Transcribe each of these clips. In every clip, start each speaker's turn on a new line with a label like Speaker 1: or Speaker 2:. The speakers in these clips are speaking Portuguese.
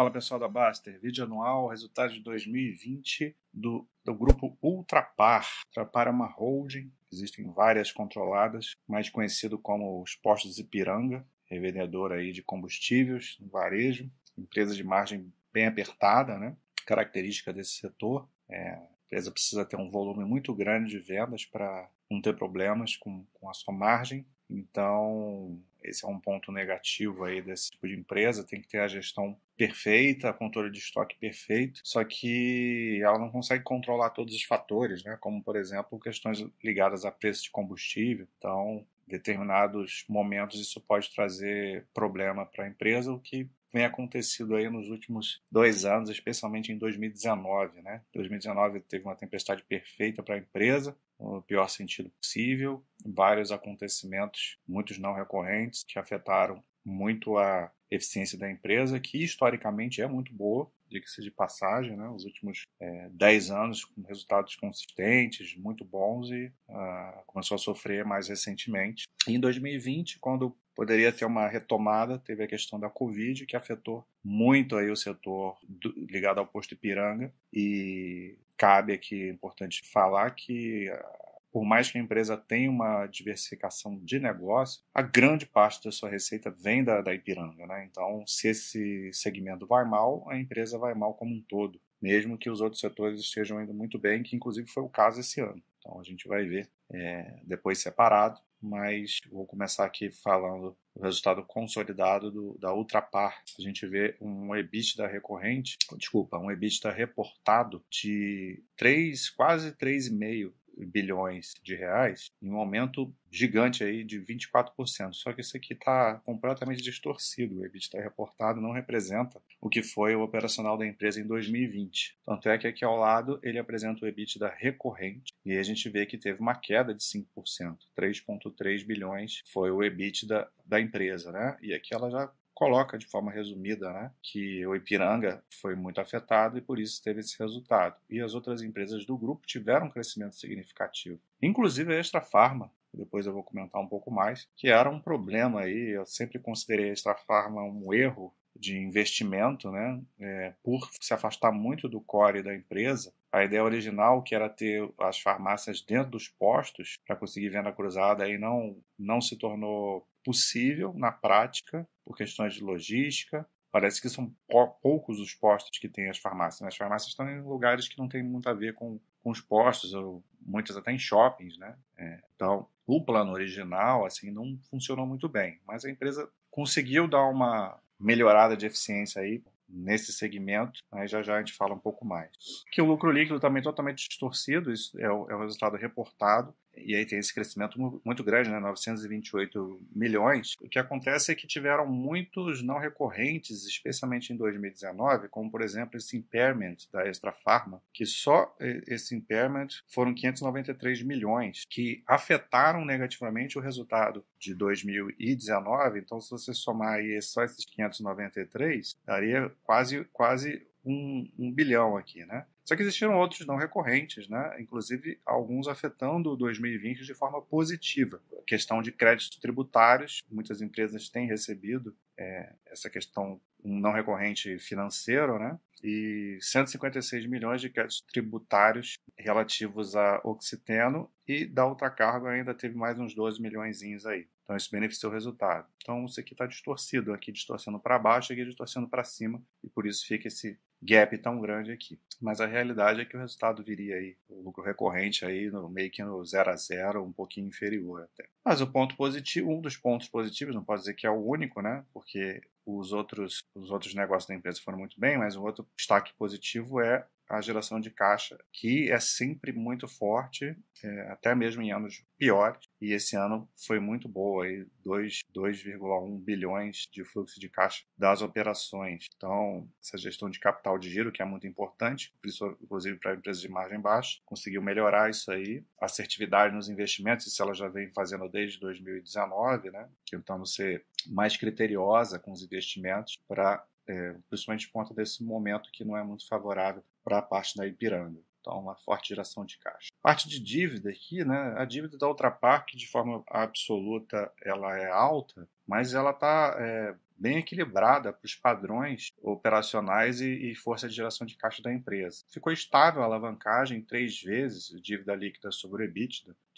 Speaker 1: Fala pessoal da Baster, vídeo anual, resultado de 2020 do, do grupo Ultrapar. Ultrapar é uma holding, existem várias controladas, mais conhecido como os postos Ipiranga, revendedor aí de combustíveis, varejo, empresa de margem bem apertada, né? Característica desse setor. É, a empresa precisa ter um volume muito grande de vendas para não ter problemas com, com a sua margem. Então, esse é um ponto negativo aí desse tipo de empresa, tem que ter a gestão perfeita, controle de estoque perfeito, só que ela não consegue controlar todos os fatores, né? como por exemplo questões ligadas a preço de combustível. Então, em determinados momentos isso pode trazer problema para a empresa, o que vem acontecido aí nos últimos dois anos, especialmente em 2019. Né? 2019 teve uma tempestade perfeita para a empresa, no pior sentido possível, vários acontecimentos, muitos não recorrentes, que afetaram muito a eficiência da empresa, que historicamente é muito boa, diga-se de passagem, né? os últimos é, 10 anos com resultados consistentes, muito bons, e uh, começou a sofrer mais recentemente. E em 2020, quando poderia ter uma retomada, teve a questão da Covid, que afetou muito aí o setor do, ligado ao posto Ipiranga, e cabe aqui, é importante falar que por mais que a empresa tenha uma diversificação de negócio, a grande parte da sua receita vem da, da Ipiranga. Né? Então, se esse segmento vai mal, a empresa vai mal como um todo, mesmo que os outros setores estejam indo muito bem, que inclusive foi o caso esse ano. Então, a gente vai ver é, depois separado, mas vou começar aqui falando o resultado consolidado do, da Ultrapar. A gente vê um EBITDA recorrente, desculpa, um EBITDA reportado de 3, quase 3,5 bilhões de reais, em um aumento gigante aí de 24%. Só que isso aqui está completamente distorcido. O EBITDA reportado não representa o que foi o operacional da empresa em 2020. Tanto é que aqui ao lado ele apresenta o EBITDA recorrente e a gente vê que teve uma queda de 5%. 3,3 bilhões foi o EBITDA da empresa, né? E aqui ela já coloca de forma resumida né, que o Ipiranga foi muito afetado e por isso teve esse resultado. E as outras empresas do grupo tiveram um crescimento significativo, inclusive a Extra Farma, depois eu vou comentar um pouco mais, que era um problema aí, eu sempre considerei a Extra Farma um erro de investimento, né, é, por se afastar muito do core da empresa, a ideia original, que era ter as farmácias dentro dos postos para conseguir venda cruzada, aí não, não se tornou possível na prática, por questões de logística. Parece que são poucos os postos que têm as farmácias. Né? As farmácias estão em lugares que não tem muito a ver com, com os postos, ou muitas até em shoppings. Né? É, então, o plano original assim não funcionou muito bem, mas a empresa conseguiu dar uma melhorada de eficiência aí nesse segmento, aí já já a gente fala um pouco mais. Que o lucro líquido também totalmente distorcido, isso é o, é o resultado reportado, e aí tem esse crescimento muito grande, né, 928 milhões. O que acontece é que tiveram muitos não recorrentes, especialmente em 2019, como por exemplo esse impairment da Extra Pharma, que só esse impairment foram 593 milhões, que afetaram negativamente o resultado de 2019. Então, se você somar aí só esses 593, daria quase quase um, um bilhão aqui, né? Só que existiram outros não recorrentes, né? inclusive alguns afetando o 2020 de forma positiva. A questão de créditos tributários, muitas empresas têm recebido é, essa questão um não recorrente financeiro, né? e 156 milhões de créditos tributários relativos a Oxiteno e da Ultracargo ainda teve mais uns 12 milhões aí. Então isso beneficiou o resultado. Então isso aqui está distorcido, aqui distorcendo para baixo, aqui distorcendo para cima, e por isso fica esse gap tão grande aqui. Mas a realidade é que o resultado viria aí, o lucro recorrente aí no meio que no 0 a 0, um pouquinho inferior até. Mas o ponto positivo, um dos pontos positivos, não pode dizer que é o único, né? Porque os outros, os outros negócios da empresa foram muito bem, mas o outro destaque positivo é a geração de caixa, que é sempre muito forte, é, até mesmo em anos piores, e esse ano foi muito boa, 2,1 bilhões de fluxo de caixa das operações. Então, essa gestão de capital de giro, que é muito importante, inclusive para empresas de margem baixa, conseguiu melhorar isso aí. Assertividade nos investimentos, isso ela já vem fazendo desde 2019, né? tentando ser mais criteriosa com os investimentos para é, principalmente por conta desse momento que não é muito favorável para a parte da Ipiranga. Então, uma forte geração de caixa. Parte de dívida aqui, né? A dívida da Ultrapar, que de forma absoluta ela é alta, mas ela está é, bem equilibrada para os padrões operacionais e, e, força de geração de caixa da empresa. Ficou estável a alavancagem três vezes, dívida líquida sobre o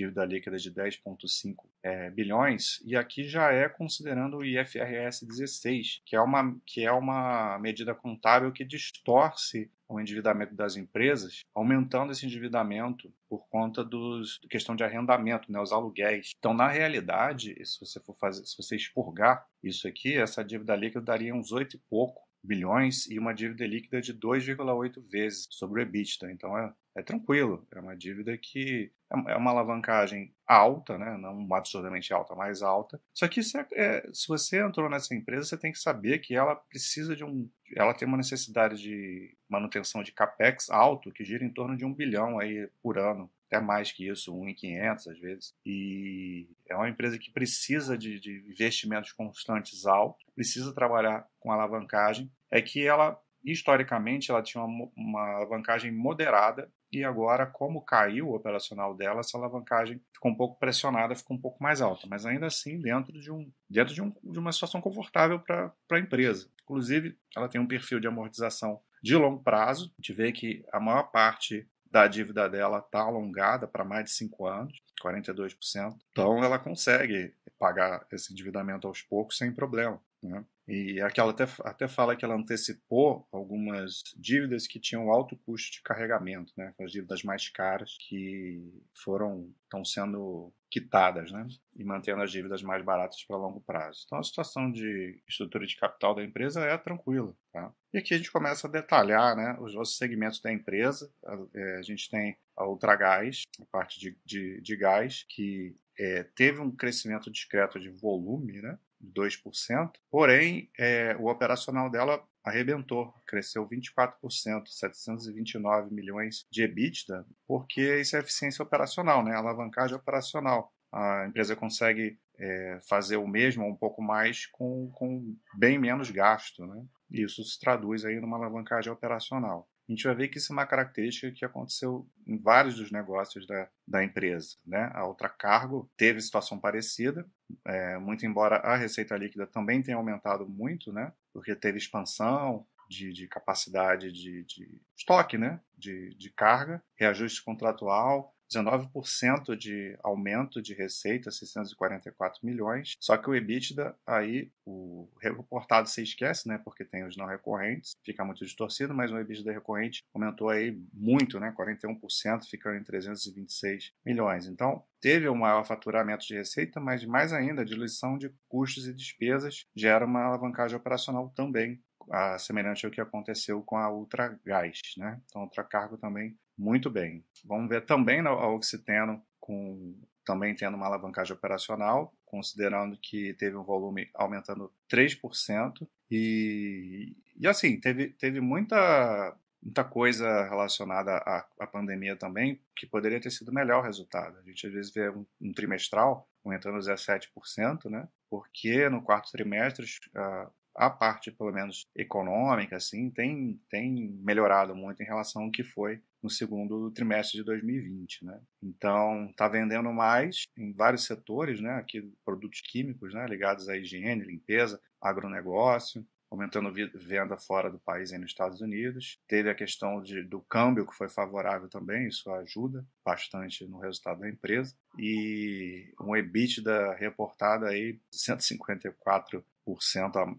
Speaker 1: Dívida líquida de 10,5 é, bilhões, e aqui já é considerando o IFRS 16, que é uma, que é uma medida contábil que distorce o endividamento das empresas, aumentando esse endividamento por conta dos questão de arrendamento, né, os aluguéis. Então, na realidade, se você for fazer, se você expurgar isso aqui, essa dívida líquida daria uns oito e pouco bilhões e uma dívida líquida de 2,8 vezes sobre o EBITDA. Então é, é tranquilo, é uma dívida que é, é uma alavancagem alta, né? não absurdamente alta, mas alta. Só que se, é, se você entrou nessa empresa, você tem que saber que ela precisa de um. Ela tem uma necessidade de manutenção de capex alto, que gira em torno de um bilhão aí por ano até mais que isso, 1.500 às vezes. E é uma empresa que precisa de, de investimentos constantes altos, precisa trabalhar com alavancagem. É que ela, historicamente, ela tinha uma, uma alavancagem moderada e agora, como caiu o operacional dela, essa alavancagem ficou um pouco pressionada, ficou um pouco mais alta, mas ainda assim dentro de, um, dentro de, um, de uma situação confortável para a empresa. Inclusive, ela tem um perfil de amortização de longo prazo. A gente vê que a maior parte da dívida dela está alongada para mais de 5 anos, 42%. Então ela consegue pagar esse endividamento aos poucos sem problema. Né? E aqui ela até, até fala que ela antecipou algumas dívidas que tinham alto custo de carregamento, né? as dívidas mais caras que foram estão sendo quitadas, né? E mantendo as dívidas mais baratas para longo prazo. Então a situação de estrutura de capital da empresa é tranquila, tá? E aqui a gente começa a detalhar, né, os outros segmentos da empresa. A, é, a gente tem a Ultragás, a parte de, de, de gás, que é, teve um crescimento discreto de volume, né? 2%, porém é, o operacional dela arrebentou, cresceu 24%, 729 milhões de EBITDA, porque isso é eficiência operacional, né? alavancagem operacional. A empresa consegue é, fazer o mesmo um pouco mais com, com bem menos gasto. Né? Isso se traduz aí numa alavancagem operacional a gente vai ver que isso é uma característica que aconteceu em vários dos negócios da, da empresa. Né? A outra cargo teve situação parecida, é, muito embora a receita líquida também tenha aumentado muito, né? porque teve expansão de, de capacidade de, de, estoque, né? de, de carga, reajuste contratual, 19% de aumento de receita, 644 milhões. Só que o EBITDA, aí, o reportado se esquece, né? Porque tem os não recorrentes, fica muito distorcido, mas o EBITDA recorrente aumentou aí muito, né? 41%, ficando em 326 milhões. Então, teve um maior faturamento de receita, mas mais ainda, a diluição de custos e despesas gera uma alavancagem operacional também, semelhante ao que aconteceu com a Ultragás, né? Então, Ultracargo também muito bem. Vamos ver também a Oxiteno com também tendo uma alavancagem operacional, considerando que teve um volume aumentando 3%. E, e assim, teve, teve muita, muita coisa relacionada à, à pandemia também, que poderia ter sido melhor o resultado. A gente às vezes vê um, um trimestral aumentando 17%, né? porque no quarto trimestre uh, a parte, pelo menos econômica, assim, tem, tem melhorado muito em relação ao que foi no segundo trimestre de 2020, né? Então, está vendendo mais em vários setores, né? Aqui, produtos químicos, né? Ligados à higiene, limpeza, agronegócio, aumentando venda fora do país e nos Estados Unidos. Teve a questão de, do câmbio, que foi favorável também, isso ajuda bastante no resultado da empresa. E um EBITDA reportado aí 154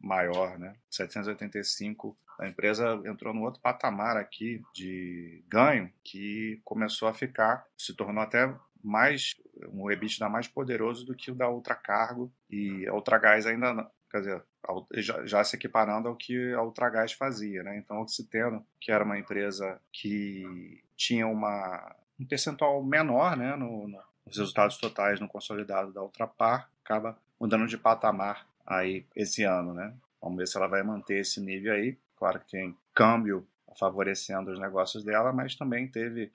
Speaker 1: maior, né? 785 a empresa entrou num outro patamar aqui de ganho que começou a ficar, se tornou até mais um EBITDA mais poderoso do que o da Ultracargo e a Ultragás ainda quer dizer, já, já, se equiparando ao que a Ultragás fazia, né? Então, Oxiteno, que era uma empresa que tinha uma, um percentual menor, né, no, no, nos resultados totais no consolidado da Ultrapar, acaba mudando de patamar aí esse ano, né? Vamos ver se ela vai manter esse nível aí. Claro que tem câmbio favorecendo os negócios dela, mas também teve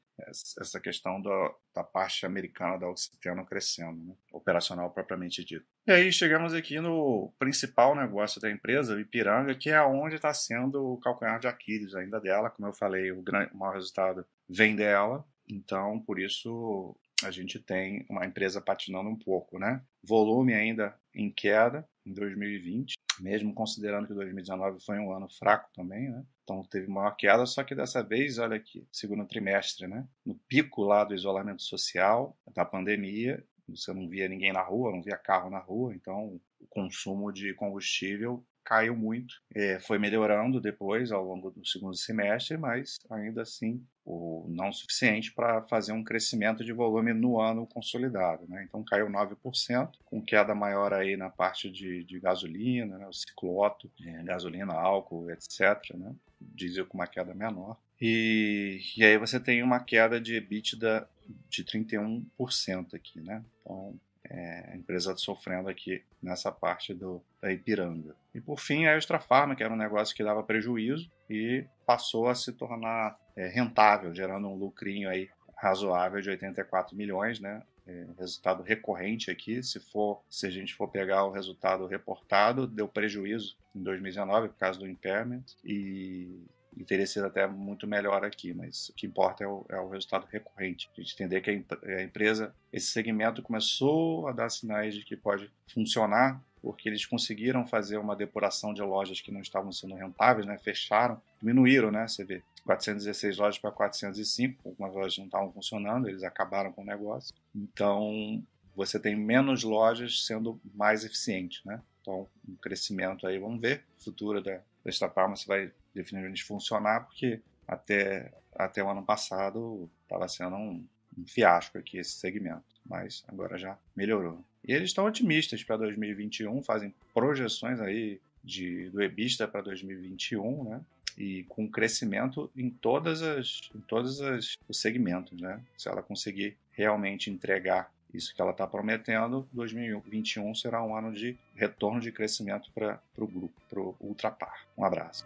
Speaker 1: essa questão do, da parte americana da Oxiteno crescendo, né? operacional propriamente dito. E aí chegamos aqui no principal negócio da empresa, o Ipiranga, que é onde está sendo o calcanhar de Aquiles ainda dela. Como eu falei, o, grande, o maior resultado vem dela, então por isso a gente tem uma empresa patinando um pouco, né? Volume ainda em queda em 2020, mesmo considerando que 2019 foi um ano fraco também, né? Então teve maior queda, só que dessa vez, olha aqui, segundo trimestre, né? No pico lá do isolamento social, da pandemia, você não via ninguém na rua, não via carro na rua, então o consumo de combustível caiu muito. É, foi melhorando depois ao longo do segundo semestre, mas ainda assim o não suficiente para fazer um crescimento de volume no ano consolidado. Né? Então caiu 9%, com queda maior aí na parte de, de gasolina, né? o cicloto, é, gasolina, álcool, etc. Né? Diesel com uma queda menor. E, e aí você tem uma queda de EBITDA de 31% aqui, né? Então, é, a empresa sofrendo aqui nessa parte do, da Ipiranga. E por fim, a Extra Farma, que era um negócio que dava prejuízo e passou a se tornar é, rentável, gerando um lucrinho aí razoável de 84 milhões, né? É, resultado recorrente aqui, se for, se a gente for pegar o resultado reportado, deu prejuízo em 2019 por causa do impairment e teria sido até muito melhor aqui, mas o que importa é o, é o resultado recorrente. A gente entender que a, empresa, esse segmento começou a dar sinais de que pode funcionar, porque eles conseguiram fazer uma depuração de lojas que não estavam sendo rentáveis, né? fecharam, diminuíram, né? Você vê, 416 lojas para 405, algumas lojas não estavam funcionando, eles acabaram com o negócio. Então, você tem menos lojas sendo mais eficiente, né? Então, um crescimento aí, vamos ver, futuro da, da Palma se vai definitivamente funcionar, porque até, até o ano passado estava sendo um, um fiasco aqui esse segmento, mas agora já melhorou. E eles estão otimistas para 2021, fazem projeções aí de, do EBITDA para 2021, né? E com crescimento em todas as em todos as, os segmentos, né? Se ela conseguir realmente entregar isso que ela está prometendo, 2021 será um ano de retorno de crescimento para o grupo, para o Ultrapar. Um abraço.